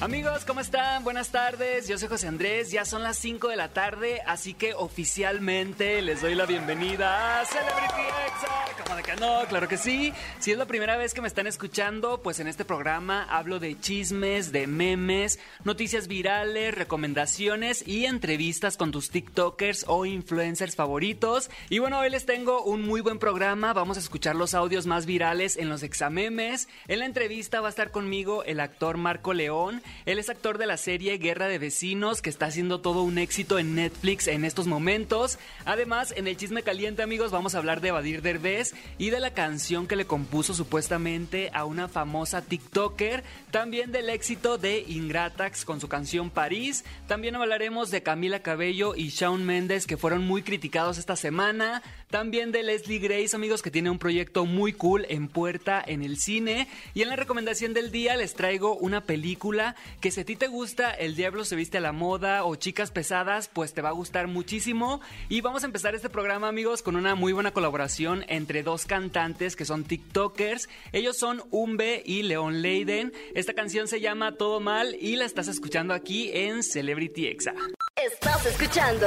Amigos, ¿cómo están? Buenas tardes, yo soy José Andrés, ya son las 5 de la tarde, así que oficialmente les doy la bienvenida a Celebrity Exa. ¿Cómo de que no? Claro que sí. Si es la primera vez que me están escuchando, pues en este programa hablo de chismes, de memes, noticias virales, recomendaciones y entrevistas con tus TikTokers o influencers favoritos. Y bueno, hoy les tengo un muy buen programa, vamos a escuchar los audios más virales en los examemes. En la entrevista va a estar conmigo el actor Marco León. Él es actor de la serie Guerra de Vecinos, que está haciendo todo un éxito en Netflix en estos momentos. Además, en el chisme caliente, amigos, vamos a hablar de Evadir Derbez y de la canción que le compuso supuestamente a una famosa TikToker. También del éxito de Ingratax con su canción París. También hablaremos de Camila Cabello y Shawn Mendes, que fueron muy criticados esta semana. También de Leslie Grace, amigos, que tiene un proyecto muy cool en puerta en el cine. Y en la recomendación del día les traigo una película que si a ti te gusta El Diablo se viste a la moda o Chicas Pesadas, pues te va a gustar muchísimo. Y vamos a empezar este programa, amigos, con una muy buena colaboración entre dos cantantes que son TikTokers. Ellos son Umbe y Leon Leiden. Esta canción se llama Todo Mal y la estás escuchando aquí en Celebrity Exa. Estás escuchando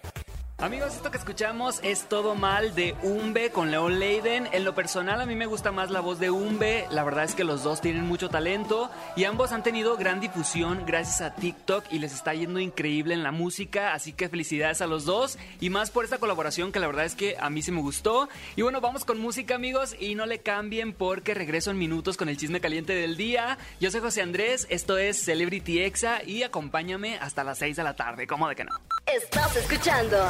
Amigos, esto que escuchamos es Todo Mal de Umbe con Leon Leiden. En lo personal a mí me gusta más la voz de Umbe. La verdad es que los dos tienen mucho talento y ambos han tenido gran difusión gracias a TikTok y les está yendo increíble en la música. Así que felicidades a los dos y más por esta colaboración que la verdad es que a mí sí me gustó. Y bueno, vamos con música amigos y no le cambien porque regreso en minutos con el chisme caliente del día. Yo soy José Andrés, esto es Celebrity Exa y acompáñame hasta las 6 de la tarde. ¿Cómo de que no? Estás escuchando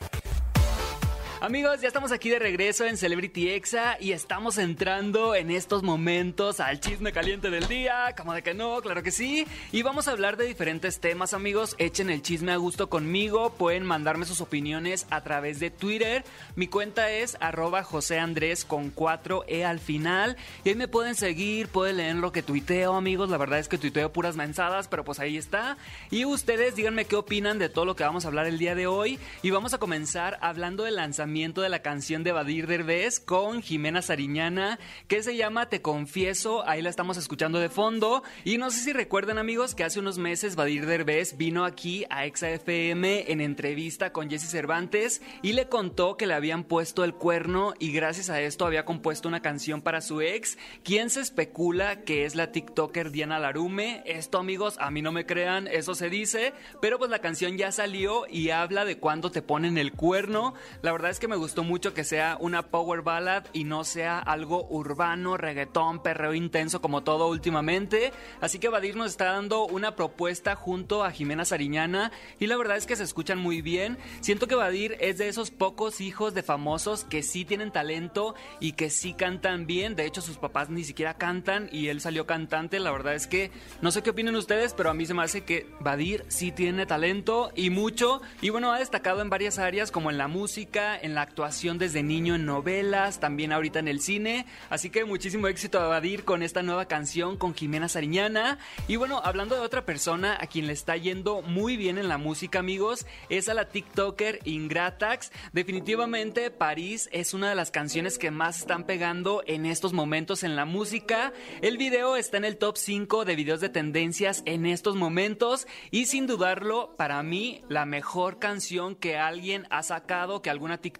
Amigos, ya estamos aquí de regreso en Celebrity Exa y estamos entrando en estos momentos al chisme caliente del día. Como de que no, claro que sí. Y vamos a hablar de diferentes temas, amigos. Echen el chisme a gusto conmigo. Pueden mandarme sus opiniones a través de Twitter. Mi cuenta es arroba José Andrés con 4E al final. Y ahí me pueden seguir, pueden leer lo que tuiteo, amigos. La verdad es que tuiteo puras mensadas, pero pues ahí está. Y ustedes díganme qué opinan de todo lo que vamos a hablar el día de hoy. Y vamos a comenzar hablando del lanzamiento de la canción de Badir Derbez con Jimena Sariñana que se llama Te Confieso, ahí la estamos escuchando de fondo y no sé si recuerdan amigos que hace unos meses Badir Derbez vino aquí a ExaFM en entrevista con Jesse Cervantes y le contó que le habían puesto el cuerno y gracias a esto había compuesto una canción para su ex, quien se especula que es la TikToker Diana Larume. Esto amigos, a mí no me crean, eso se dice, pero pues la canción ya salió y habla de cuando te ponen el cuerno. La verdad es que me gustó mucho que sea una power ballad y no sea algo urbano, reggaetón, perreo intenso como todo últimamente. Así que Badir nos está dando una propuesta junto a Jimena Sariñana y la verdad es que se escuchan muy bien. Siento que Badir es de esos pocos hijos de famosos que sí tienen talento y que sí cantan bien. De hecho, sus papás ni siquiera cantan y él salió cantante. La verdad es que no sé qué opinan ustedes, pero a mí se me hace que Badir sí tiene talento y mucho. Y bueno, ha destacado en varias áreas como en la música, en la actuación desde niño en novelas, también ahorita en el cine. Así que muchísimo éxito a Badir con esta nueva canción con Jimena Sariñana. Y bueno, hablando de otra persona a quien le está yendo muy bien en la música, amigos, es a la TikToker Ingratax. Definitivamente París es una de las canciones que más están pegando en estos momentos en la música. El video está en el top 5 de videos de tendencias en estos momentos y sin dudarlo, para mí, la mejor canción que alguien ha sacado, que alguna TikToker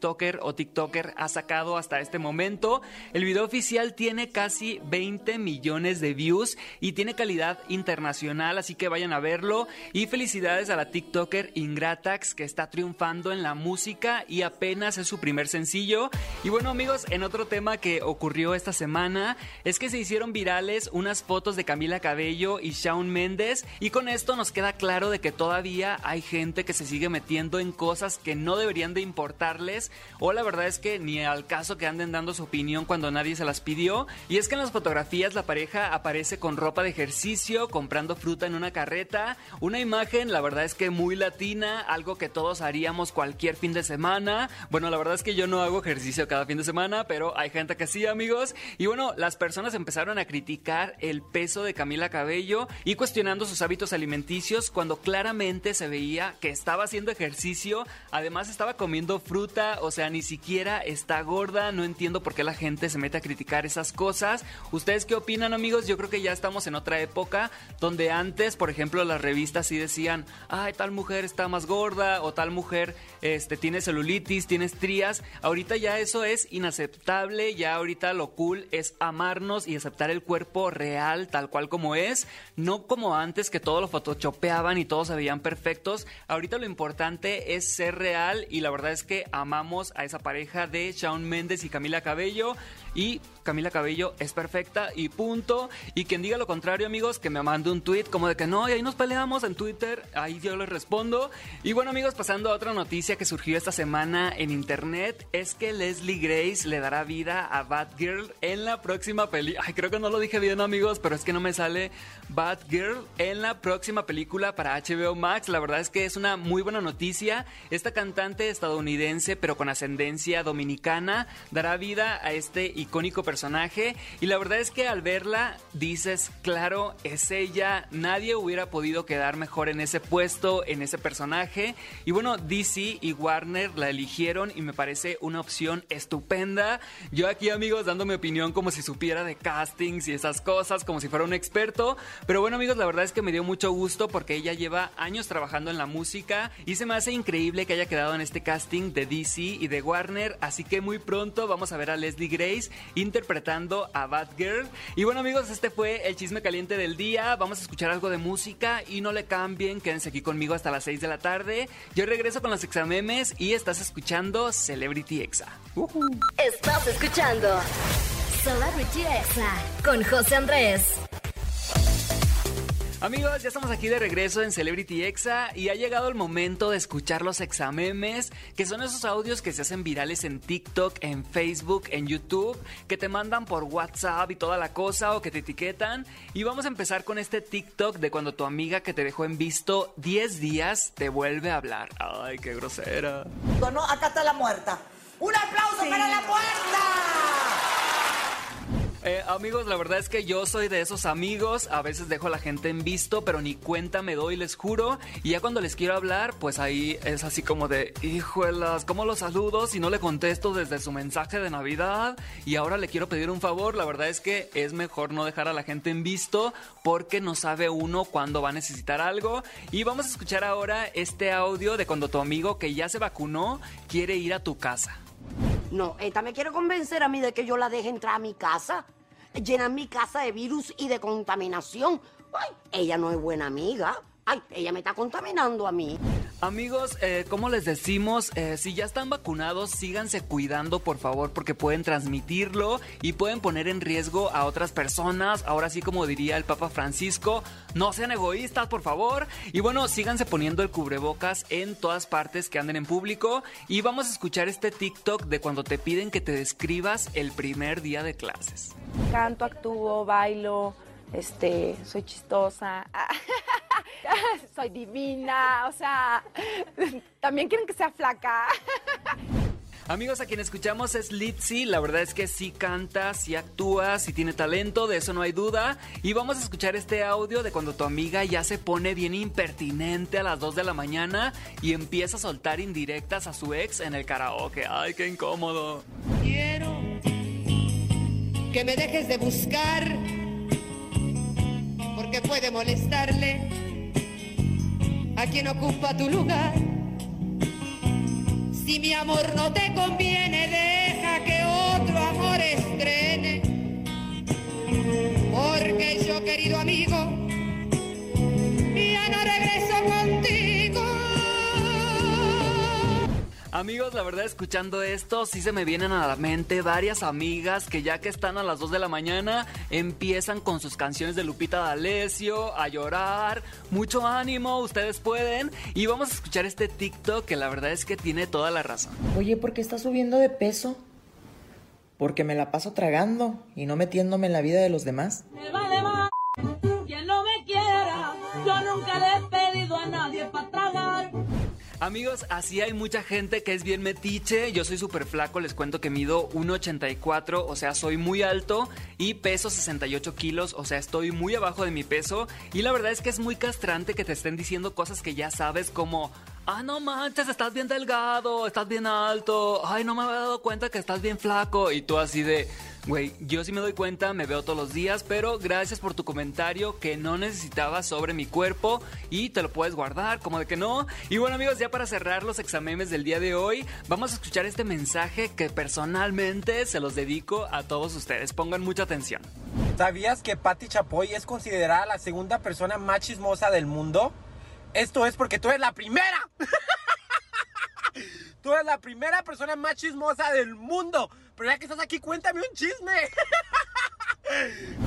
o TikToker ha sacado hasta este momento. El video oficial tiene casi 20 millones de views y tiene calidad internacional, así que vayan a verlo. Y felicidades a la TikToker Ingratax que está triunfando en la música y apenas es su primer sencillo. Y bueno amigos, en otro tema que ocurrió esta semana es que se hicieron virales unas fotos de Camila Cabello y Shawn Mendes y con esto nos queda claro de que todavía hay gente que se sigue metiendo en cosas que no deberían de importarles o la verdad es que ni al caso que anden dando su opinión cuando nadie se las pidió. Y es que en las fotografías la pareja aparece con ropa de ejercicio, comprando fruta en una carreta, una imagen la verdad es que muy latina, algo que todos haríamos cualquier fin de semana. Bueno, la verdad es que yo no hago ejercicio cada fin de semana, pero hay gente que sí, amigos. Y bueno, las personas empezaron a criticar el peso de Camila Cabello y cuestionando sus hábitos alimenticios cuando claramente se veía que estaba haciendo ejercicio, además estaba comiendo fruta, o sea, ni siquiera está gorda, no entiendo por qué la gente se mete a criticar esas cosas. ¿Ustedes qué opinan, amigos? Yo creo que ya estamos en otra época donde antes, por ejemplo, las revistas sí decían, ay, tal mujer está más gorda o tal mujer este, tiene celulitis, tiene estrías. Ahorita ya eso es inaceptable, ya ahorita lo cool es amarnos y aceptar el cuerpo real tal cual como es, no como antes que todo lo photoshopeaban y todos se veían perfectos. Ahorita lo importante es ser real y la verdad es que amamos a esa pareja de Shawn Mendes y Camila Cabello y Camila Cabello es perfecta y punto. Y quien diga lo contrario, amigos, que me mande un tweet como de que no, y ahí nos peleamos en Twitter, ahí yo les respondo. Y bueno, amigos, pasando a otra noticia que surgió esta semana en internet, es que Leslie Grace le dará vida a Batgirl en la próxima peli. Ay, creo que no lo dije bien, amigos, pero es que no me sale Batgirl en la próxima película para HBO Max. La verdad es que es una muy buena noticia. Esta cantante estadounidense, pero con ascendencia dominicana, dará vida a este icónico personaje. Y la verdad es que al verla dices, claro, es ella, nadie hubiera podido quedar mejor en ese puesto, en ese personaje y bueno, DC y Warner la eligieron y me parece una opción estupenda. Yo aquí amigos dando mi opinión como si supiera de castings y esas cosas, como si fuera un experto, pero bueno amigos, la verdad es que me dio mucho gusto porque ella lleva años trabajando en la música y se me hace increíble que haya quedado en este casting de DC y de Warner, así que muy pronto vamos a ver a Leslie Grace interpretando a Batgirl. Y bueno amigos, este fue el chisme caliente del día. Vamos a escuchar algo de música y no le cambien, quédense aquí conmigo hasta las 6 de la tarde. Yo regreso con los examemes y estás escuchando Celebrity Exa. Estás escuchando Celebrity Exa con José Andrés. Amigos, ya estamos aquí de regreso en Celebrity Exa y ha llegado el momento de escuchar los examemes, que son esos audios que se hacen virales en TikTok, en Facebook, en YouTube, que te mandan por WhatsApp y toda la cosa o que te etiquetan. Y vamos a empezar con este TikTok de cuando tu amiga que te dejó en visto 10 días te vuelve a hablar. Ay, qué grosera. No, acá está la muerta. ¡Un aplauso para la muerta! Eh, amigos, la verdad es que yo soy de esos amigos. A veces dejo a la gente en visto, pero ni cuenta me doy, les juro. Y ya cuando les quiero hablar, pues ahí es así como de, hijuelas, ¿cómo los saludo si no le contesto desde su mensaje de Navidad? Y ahora le quiero pedir un favor. La verdad es que es mejor no dejar a la gente en visto porque no sabe uno cuándo va a necesitar algo. Y vamos a escuchar ahora este audio de cuando tu amigo que ya se vacunó quiere ir a tu casa. No, esta me quiere convencer a mí de que yo la deje entrar a mi casa, llenar mi casa de virus y de contaminación. Ay, ella no es buena amiga. Ay, ella me está contaminando a mí. Amigos, eh, como les decimos, eh, si ya están vacunados, síganse cuidando, por favor, porque pueden transmitirlo y pueden poner en riesgo a otras personas. Ahora sí, como diría el Papa Francisco, no sean egoístas, por favor. Y bueno, síganse poniendo el cubrebocas en todas partes que anden en público. Y vamos a escuchar este TikTok de cuando te piden que te describas el primer día de clases. Canto, actúo, bailo, este, soy chistosa. soy divina, o sea, también quieren que sea flaca. Amigos, a quien escuchamos es Litzy. La verdad es que sí canta, sí actúa, sí tiene talento, de eso no hay duda. Y vamos a escuchar este audio de cuando tu amiga ya se pone bien impertinente a las 2 de la mañana y empieza a soltar indirectas a su ex en el karaoke. ¡Ay, qué incómodo! Quiero que me dejes de buscar porque puede molestarle a quien ocupa tu lugar. Si mi amor no te conviene, deja Amigos, la verdad escuchando esto sí se me vienen a la mente varias amigas que ya que están a las 2 de la mañana empiezan con sus canciones de Lupita D'Alessio a llorar. Mucho ánimo, ustedes pueden. Y vamos a escuchar este TikTok que la verdad es que tiene toda la razón. Oye, ¿por qué estás subiendo de peso? Porque me la paso tragando y no metiéndome en la vida de los demás. Me vale Amigos, así hay mucha gente que es bien metiche. Yo soy súper flaco, les cuento que mido 1,84, o sea, soy muy alto y peso 68 kilos, o sea, estoy muy abajo de mi peso. Y la verdad es que es muy castrante que te estén diciendo cosas que ya sabes como... Ah, no manches, estás bien delgado, estás bien alto. Ay, no me había dado cuenta que estás bien flaco. Y tú así de, güey, yo sí me doy cuenta, me veo todos los días, pero gracias por tu comentario que no necesitaba sobre mi cuerpo y te lo puedes guardar, como de que no. Y bueno, amigos, ya para cerrar los exámenes del día de hoy, vamos a escuchar este mensaje que personalmente se los dedico a todos ustedes. Pongan mucha atención. ¿Sabías que Patti Chapoy es considerada la segunda persona más chismosa del mundo? Esto es porque tú eres la primera. tú eres la primera persona más chismosa del mundo. Pero ya que estás aquí, cuéntame un chisme.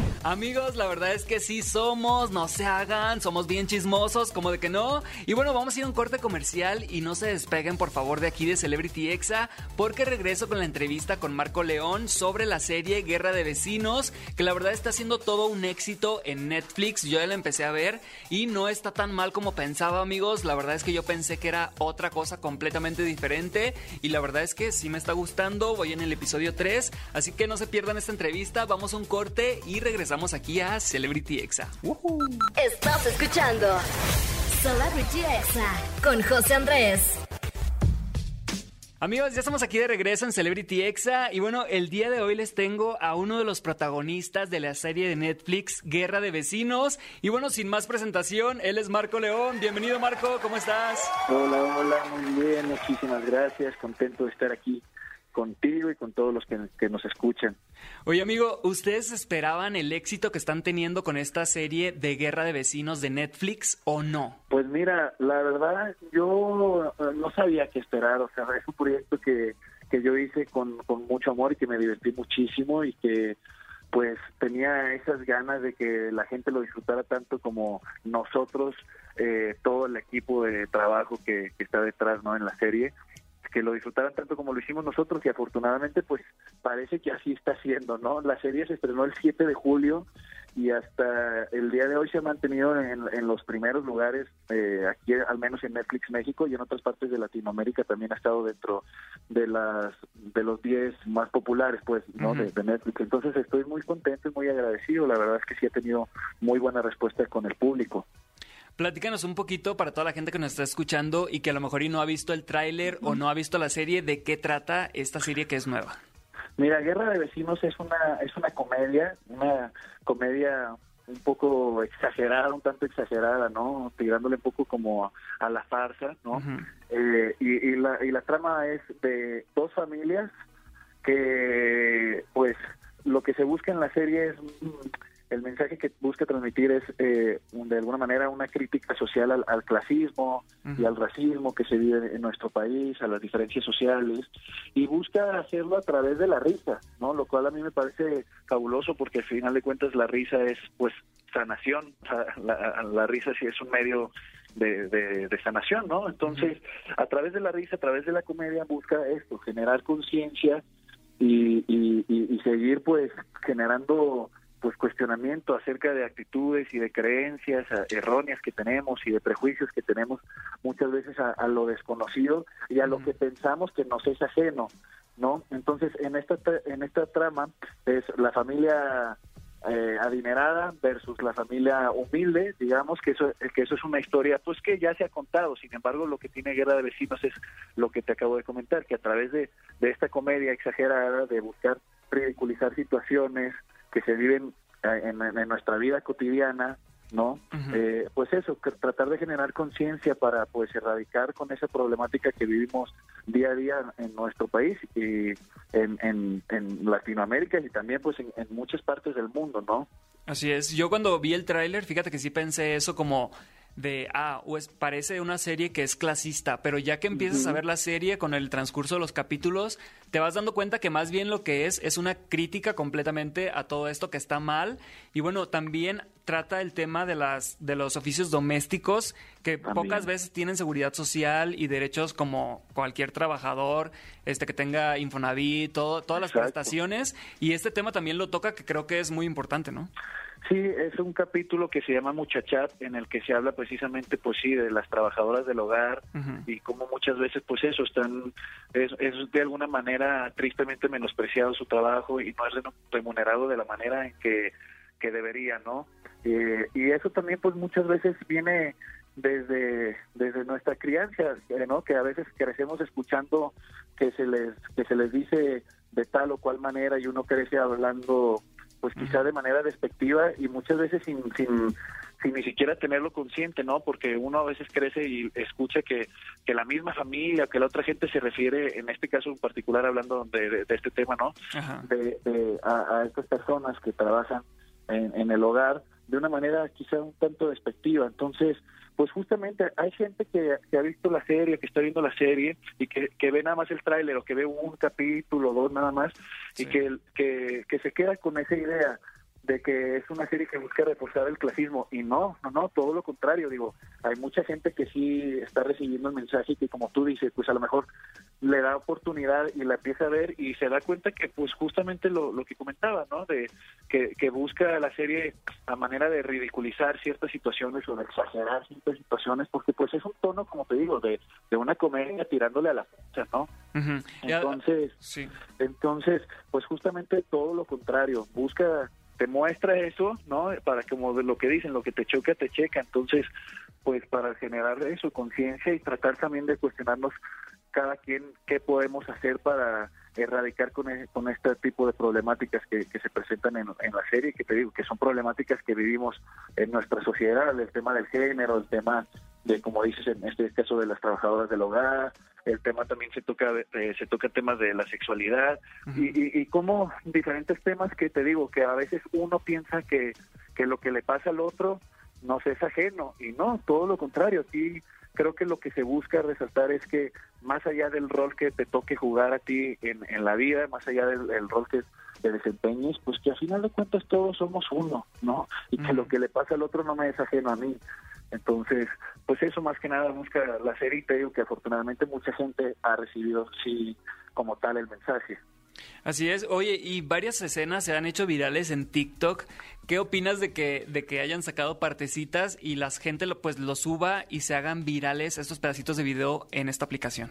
Amigos, la verdad es que sí somos, no se hagan, somos bien chismosos, como de que no. Y bueno, vamos a ir a un corte comercial y no se despeguen por favor de aquí de Celebrity Exa, porque regreso con la entrevista con Marco León sobre la serie Guerra de Vecinos, que la verdad está siendo todo un éxito en Netflix. Yo ya la empecé a ver y no está tan mal como pensaba, amigos. La verdad es que yo pensé que era otra cosa completamente diferente y la verdad es que sí me está gustando. Voy en el episodio 3, así que no se pierdan esta entrevista. Vamos a un corte y regresamos aquí a Celebrity Exa. Estás escuchando Celebrity Exa con José Andrés. Amigos, ya estamos aquí de regreso en Celebrity Exa y bueno, el día de hoy les tengo a uno de los protagonistas de la serie de Netflix Guerra de Vecinos y bueno, sin más presentación, él es Marco León. Bienvenido Marco, ¿cómo estás? Hola, hola, muy bien, muchísimas gracias, contento de estar aquí contigo y con todos los que, que, nos escuchan. Oye amigo, ¿ustedes esperaban el éxito que están teniendo con esta serie de Guerra de Vecinos de Netflix o no? Pues mira, la verdad yo no sabía qué esperar, o sea, es un proyecto que, que yo hice con, con mucho amor y que me divertí muchísimo y que pues tenía esas ganas de que la gente lo disfrutara tanto como nosotros, eh, todo el equipo de trabajo que, que está detrás no en la serie que lo disfrutaran tanto como lo hicimos nosotros y afortunadamente pues parece que así está siendo, ¿no? La serie se estrenó el 7 de julio y hasta el día de hoy se ha mantenido en, en los primeros lugares, eh, aquí al menos en Netflix México y en otras partes de Latinoamérica también ha estado dentro de las de los 10 más populares pues no uh -huh. de, de, Netflix. Entonces estoy muy contento y muy agradecido, la verdad es que sí ha tenido muy buena respuesta con el público. Platícanos un poquito para toda la gente que nos está escuchando y que a lo mejor y no ha visto el tráiler o no ha visto la serie, ¿de qué trata esta serie que es nueva? Mira, Guerra de Vecinos es una es una comedia, una comedia un poco exagerada, un tanto exagerada, ¿no? Tirándole un poco como a la farsa, ¿no? Uh -huh. eh, y, y, la, y la trama es de dos familias que, pues, lo que se busca en la serie es el mensaje que busca transmitir es eh, de alguna manera una crítica social al, al clasismo uh -huh. y al racismo que se vive en nuestro país, a las diferencias sociales y busca hacerlo a través de la risa, ¿no? Lo cual a mí me parece fabuloso porque al final de cuentas la risa es pues sanación, o sea, la, la, risa sí es un medio de, de, de sanación, ¿no? Entonces, uh -huh. a través de la risa, a través de la comedia busca esto, generar conciencia y, y, y, y seguir pues generando pues cuestionamiento acerca de actitudes y de creencias erróneas que tenemos y de prejuicios que tenemos muchas veces a, a lo desconocido y a lo que pensamos que nos es ajeno, ¿no? Entonces, en esta en esta trama es la familia eh, adinerada versus la familia humilde, digamos que eso que eso es una historia pues que ya se ha contado, sin embargo lo que tiene Guerra de Vecinos es lo que te acabo de comentar, que a través de, de esta comedia exagerada, de buscar ridiculizar situaciones, que se viven en, en nuestra vida cotidiana, ¿no? Uh -huh. eh, pues eso, tratar de generar conciencia para pues erradicar con esa problemática que vivimos día a día en nuestro país y en, en, en Latinoamérica y también pues en, en, muchas partes del mundo, ¿no? Así es, yo cuando vi el tráiler, fíjate que sí pensé eso como de, ah, pues parece una serie que es clasista, pero ya que empiezas a ver la serie con el transcurso de los capítulos, te vas dando cuenta que más bien lo que es es una crítica completamente a todo esto que está mal. Y bueno, también trata el tema de las de los oficios domésticos que pocas veces tienen seguridad social y derechos como cualquier trabajador, este que tenga Infonavit, todo, todas las prestaciones. Y este tema también lo toca que creo que es muy importante, ¿no? Sí, es un capítulo que se llama Muchachat, en el que se habla precisamente, pues sí, de las trabajadoras del hogar y cómo muchas veces, pues eso, están, es, es de alguna manera tristemente menospreciado su trabajo y no es remunerado de la manera en que, que debería, ¿no? Eh, y eso también, pues muchas veces viene desde, desde nuestra crianza, eh, ¿no? Que a veces crecemos escuchando que se les, que se les dice de tal o cual manera y uno crece hablando pues quizá de manera despectiva y muchas veces sin, sin, sin ni siquiera tenerlo consciente, ¿no? Porque uno a veces crece y escucha que, que la misma familia, que la otra gente se refiere, en este caso en particular hablando de, de- de este tema, ¿no? De, de- a, a estas personas que trabajan en, en el hogar de una manera quizá un tanto despectiva. Entonces, pues justamente hay gente que, que ha visto la serie, que está viendo la serie y que, que ve nada más el tráiler o que ve un capítulo, dos nada más y que, que, que se queda con esa idea de que es una serie que busca reforzar el clasismo y no, no, no, todo lo contrario, digo, hay mucha gente que sí está recibiendo el mensaje y que como tú dices, pues a lo mejor le da oportunidad y la empieza a ver y se da cuenta que pues justamente lo, lo que comentaba, ¿no? De que, que busca la serie a manera de ridiculizar ciertas situaciones o de exagerar ciertas situaciones porque pues es un tono, como te digo, de, de una comedia tirándole a la fecha, ¿no? Entonces, sí. entonces, pues justamente todo lo contrario, busca, te muestra eso, ¿no? Para como de lo que dicen, lo que te choca, te checa. Entonces, pues para generar eso, conciencia y tratar también de cuestionarnos cada quien qué podemos hacer para erradicar con, e- con este tipo de problemáticas que, que se presentan en, en la serie, que te digo, que son problemáticas que vivimos en nuestra sociedad, el tema del género, el tema de, como dices, en este caso de las trabajadoras del hogar, el tema también se toca eh, se toca temas de la sexualidad y, y, y como diferentes temas que te digo que a veces uno piensa que, que lo que le pasa al otro nos es ajeno y no, todo lo contrario, aquí creo que lo que se busca resaltar es que más allá del rol que te toque jugar a ti en, en la vida, más allá del el rol que te desempeñes, pues que al final de cuentas todos somos uno, ¿no? Y que lo que le pasa al otro no me es ajeno a mí. Entonces, pues eso más que nada busca la serie y te digo que afortunadamente mucha gente ha recibido, sí, como tal el mensaje. Así es. Oye, y varias escenas se han hecho virales en TikTok. ¿Qué opinas de que, de que hayan sacado partecitas y la gente lo, pues lo suba y se hagan virales estos pedacitos de video en esta aplicación?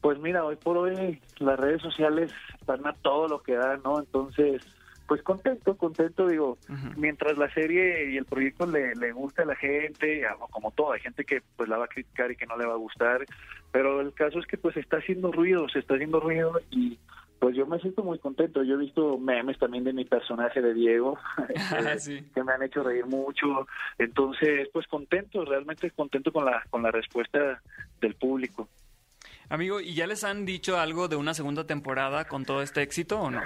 Pues mira, hoy por hoy las redes sociales están a todo lo que dan, ¿no? Entonces, pues contento, contento, digo, mientras la serie y el proyecto le, le guste a la gente, como todo, hay gente que pues la va a criticar y que no le va a gustar, pero el caso es que pues está haciendo ruido, se está haciendo ruido y pues yo me siento muy contento. Yo he visto memes también de mi personaje de Diego, eh, que me han hecho reír mucho. Entonces, pues contento, realmente contento con la, con la respuesta del público. Amigo, ¿y ya les han dicho algo de una segunda temporada con todo este éxito o no?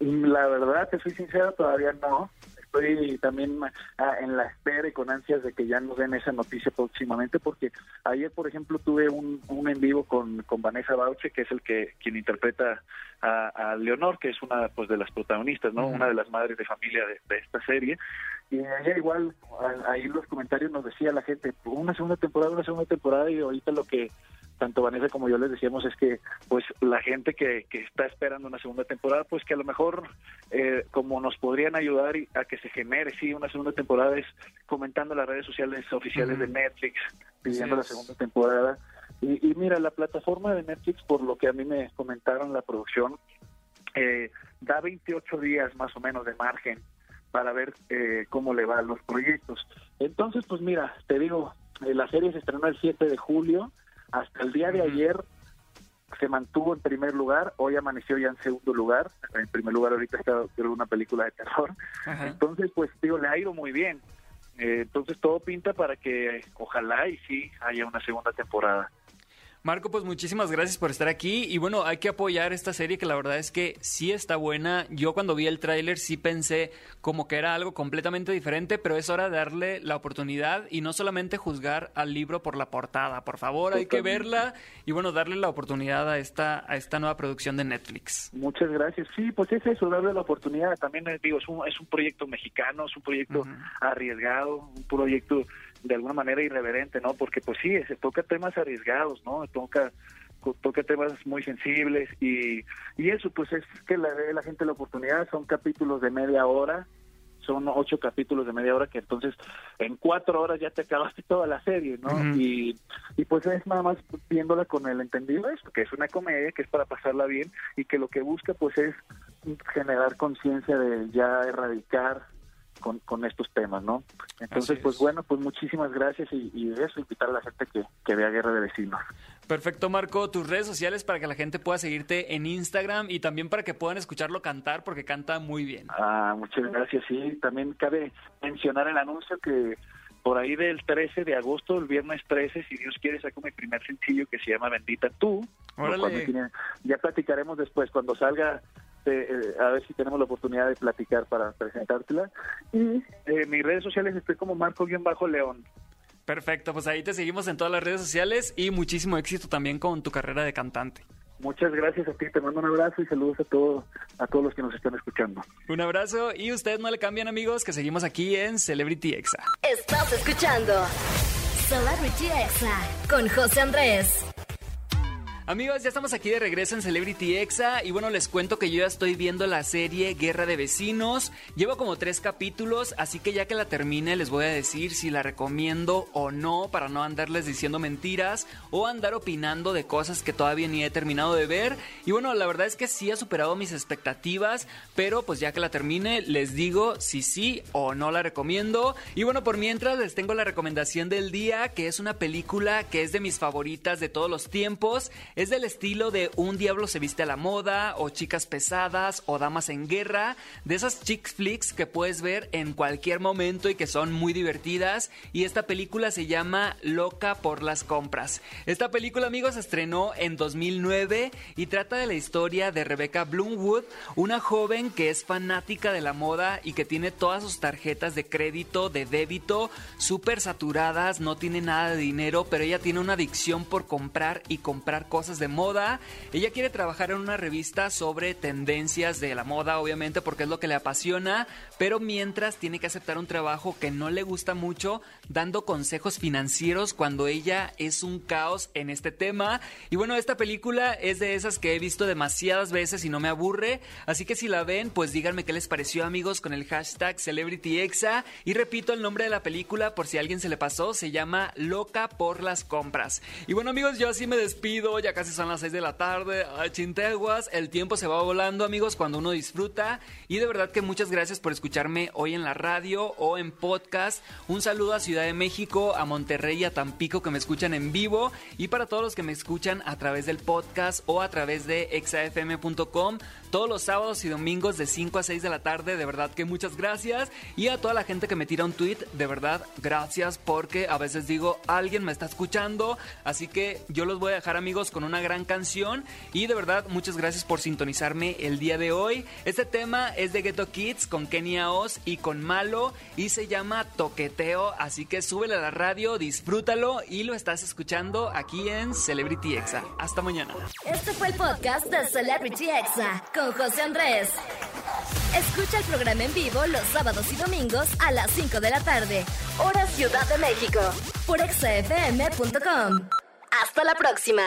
La verdad, te soy sincero, todavía no. Estoy también ah, en la espera y con ansias de que ya nos den esa noticia próximamente, porque ayer, por ejemplo, tuve un, un en vivo con, con Vanessa Bauche, que es el que quien interpreta a, a Leonor, que es una pues de las protagonistas, ¿no? Una de las madres de familia de, de esta serie. Y ella igual, ahí en los comentarios nos decía la gente, una segunda temporada, una segunda temporada, y ahorita lo que tanto Vanessa como yo les decíamos es que pues la gente que, que está esperando una segunda temporada pues que a lo mejor eh, como nos podrían ayudar a que se genere sí una segunda temporada es comentando en las redes sociales oficiales de Netflix pidiendo la segunda temporada. Y, y mira la plataforma de Netflix por lo que a mí me comentaron la producción eh, da 28 días más o menos de margen para ver eh, cómo le va a los proyectos. Entonces, pues mira, te digo, eh, la serie se estrenó el 7 de julio, hasta el día de ayer se mantuvo en primer lugar, hoy amaneció ya en segundo lugar, en primer lugar ahorita está una película de terror, entonces pues digo, le ha ido muy bien, Eh, entonces todo pinta para que ojalá y sí haya una segunda temporada. Marco, pues muchísimas gracias por estar aquí. Y bueno, hay que apoyar esta serie que la verdad es que sí está buena. Yo cuando vi el tráiler sí pensé como que era algo completamente diferente, pero es hora de darle la oportunidad y no solamente juzgar al libro por la portada. Por favor, hay que verla y bueno, darle la oportunidad a esta, a esta nueva producción de Netflix. Muchas gracias. Sí, pues es eso, darle la oportunidad. También eh, digo, es un, es un proyecto mexicano, es un proyecto arriesgado, un proyecto de alguna manera irreverente, ¿no? Porque pues sí, se toca temas arriesgados, ¿no? Toca toca temas muy sensibles y, y eso pues es que le dé la gente la oportunidad, son capítulos de media hora, son ocho capítulos de media hora que entonces en cuatro horas ya te acabaste toda la serie, ¿no? y, y pues es nada más viéndola con el entendido esto, que es una comedia, que es para pasarla bien y que lo que busca pues es generar conciencia de ya erradicar con, con estos temas, ¿no? Entonces, pues bueno, pues muchísimas gracias y, y eso, invitar a la gente que, que vea Guerra de Vecinos. Perfecto, Marco. Tus redes sociales para que la gente pueda seguirte en Instagram y también para que puedan escucharlo cantar porque canta muy bien. Ah, muchas gracias. Sí, también cabe mencionar el anuncio que por ahí del 13 de agosto, el viernes 13, si Dios quiere, saco mi primer sencillo que se llama Bendita Tú. Tiene, ya platicaremos después, cuando salga, eh, eh, a ver si tenemos la oportunidad de platicar para presentártela. Y eh, mis redes sociales estoy como Marco-León. Perfecto, pues ahí te seguimos en todas las redes sociales y muchísimo éxito también con tu carrera de cantante. Muchas gracias a ti, te mando un abrazo y saludos a todos, a todos los que nos están escuchando. Un abrazo y ustedes no le cambian amigos, que seguimos aquí en Celebrity Exa. Estás escuchando Celebrity Exa con José Andrés. Amigos, ya estamos aquí de regreso en Celebrity Exa y bueno, les cuento que yo ya estoy viendo la serie Guerra de Vecinos. Llevo como tres capítulos, así que ya que la termine les voy a decir si la recomiendo o no para no andarles diciendo mentiras o andar opinando de cosas que todavía ni he terminado de ver. Y bueno, la verdad es que sí ha superado mis expectativas, pero pues ya que la termine les digo si sí o no la recomiendo. Y bueno, por mientras les tengo la recomendación del día, que es una película que es de mis favoritas de todos los tiempos. Es del estilo de Un diablo se viste a la moda, o Chicas pesadas, o Damas en guerra, de esas chick flicks que puedes ver en cualquier momento y que son muy divertidas. Y esta película se llama Loca por las compras. Esta película, amigos, se estrenó en 2009 y trata de la historia de Rebecca Bloomwood, una joven que es fanática de la moda y que tiene todas sus tarjetas de crédito, de débito, súper saturadas, no tiene nada de dinero, pero ella tiene una adicción por comprar y comprar cosas de moda. Ella quiere trabajar en una revista sobre tendencias de la moda, obviamente, porque es lo que le apasiona, pero mientras tiene que aceptar un trabajo que no le gusta mucho, dando consejos financieros cuando ella es un caos en este tema. Y bueno, esta película es de esas que he visto demasiadas veces y no me aburre, así que si la ven, pues díganme qué les pareció, amigos, con el hashtag CelebrityExa. Y repito el nombre de la película por si a alguien se le pasó, se llama Loca por las compras. Y bueno, amigos, yo así me despido, casi son las 6 de la tarde. Ay, chinteguas, el tiempo se va volando, amigos, cuando uno disfruta. Y de verdad que muchas gracias por escucharme hoy en la radio o en podcast. Un saludo a Ciudad de México, a Monterrey a Tampico que me escuchan en vivo. Y para todos los que me escuchan a través del podcast o a través de exafm.com todos los sábados y domingos de 5 a 6 de la tarde. De verdad que muchas gracias. Y a toda la gente que me tira un tweet, de verdad, gracias porque a veces digo, alguien me está escuchando. Así que yo los voy a dejar amigos con una gran canción. Y de verdad, muchas gracias por sintonizarme el día de hoy. Este tema es de Ghetto Kids con Kenia Oz y con Malo y se llama Toqueteo. Así que súbele a la radio, disfrútalo y lo estás escuchando aquí en Celebrity Exa. Hasta mañana. Este fue el podcast de Celebrity Exa con José Andrés. Escucha el programa en vivo los sábados y domingos a las 5 de la tarde, hora Ciudad de México, por exafm.com. Hasta la próxima.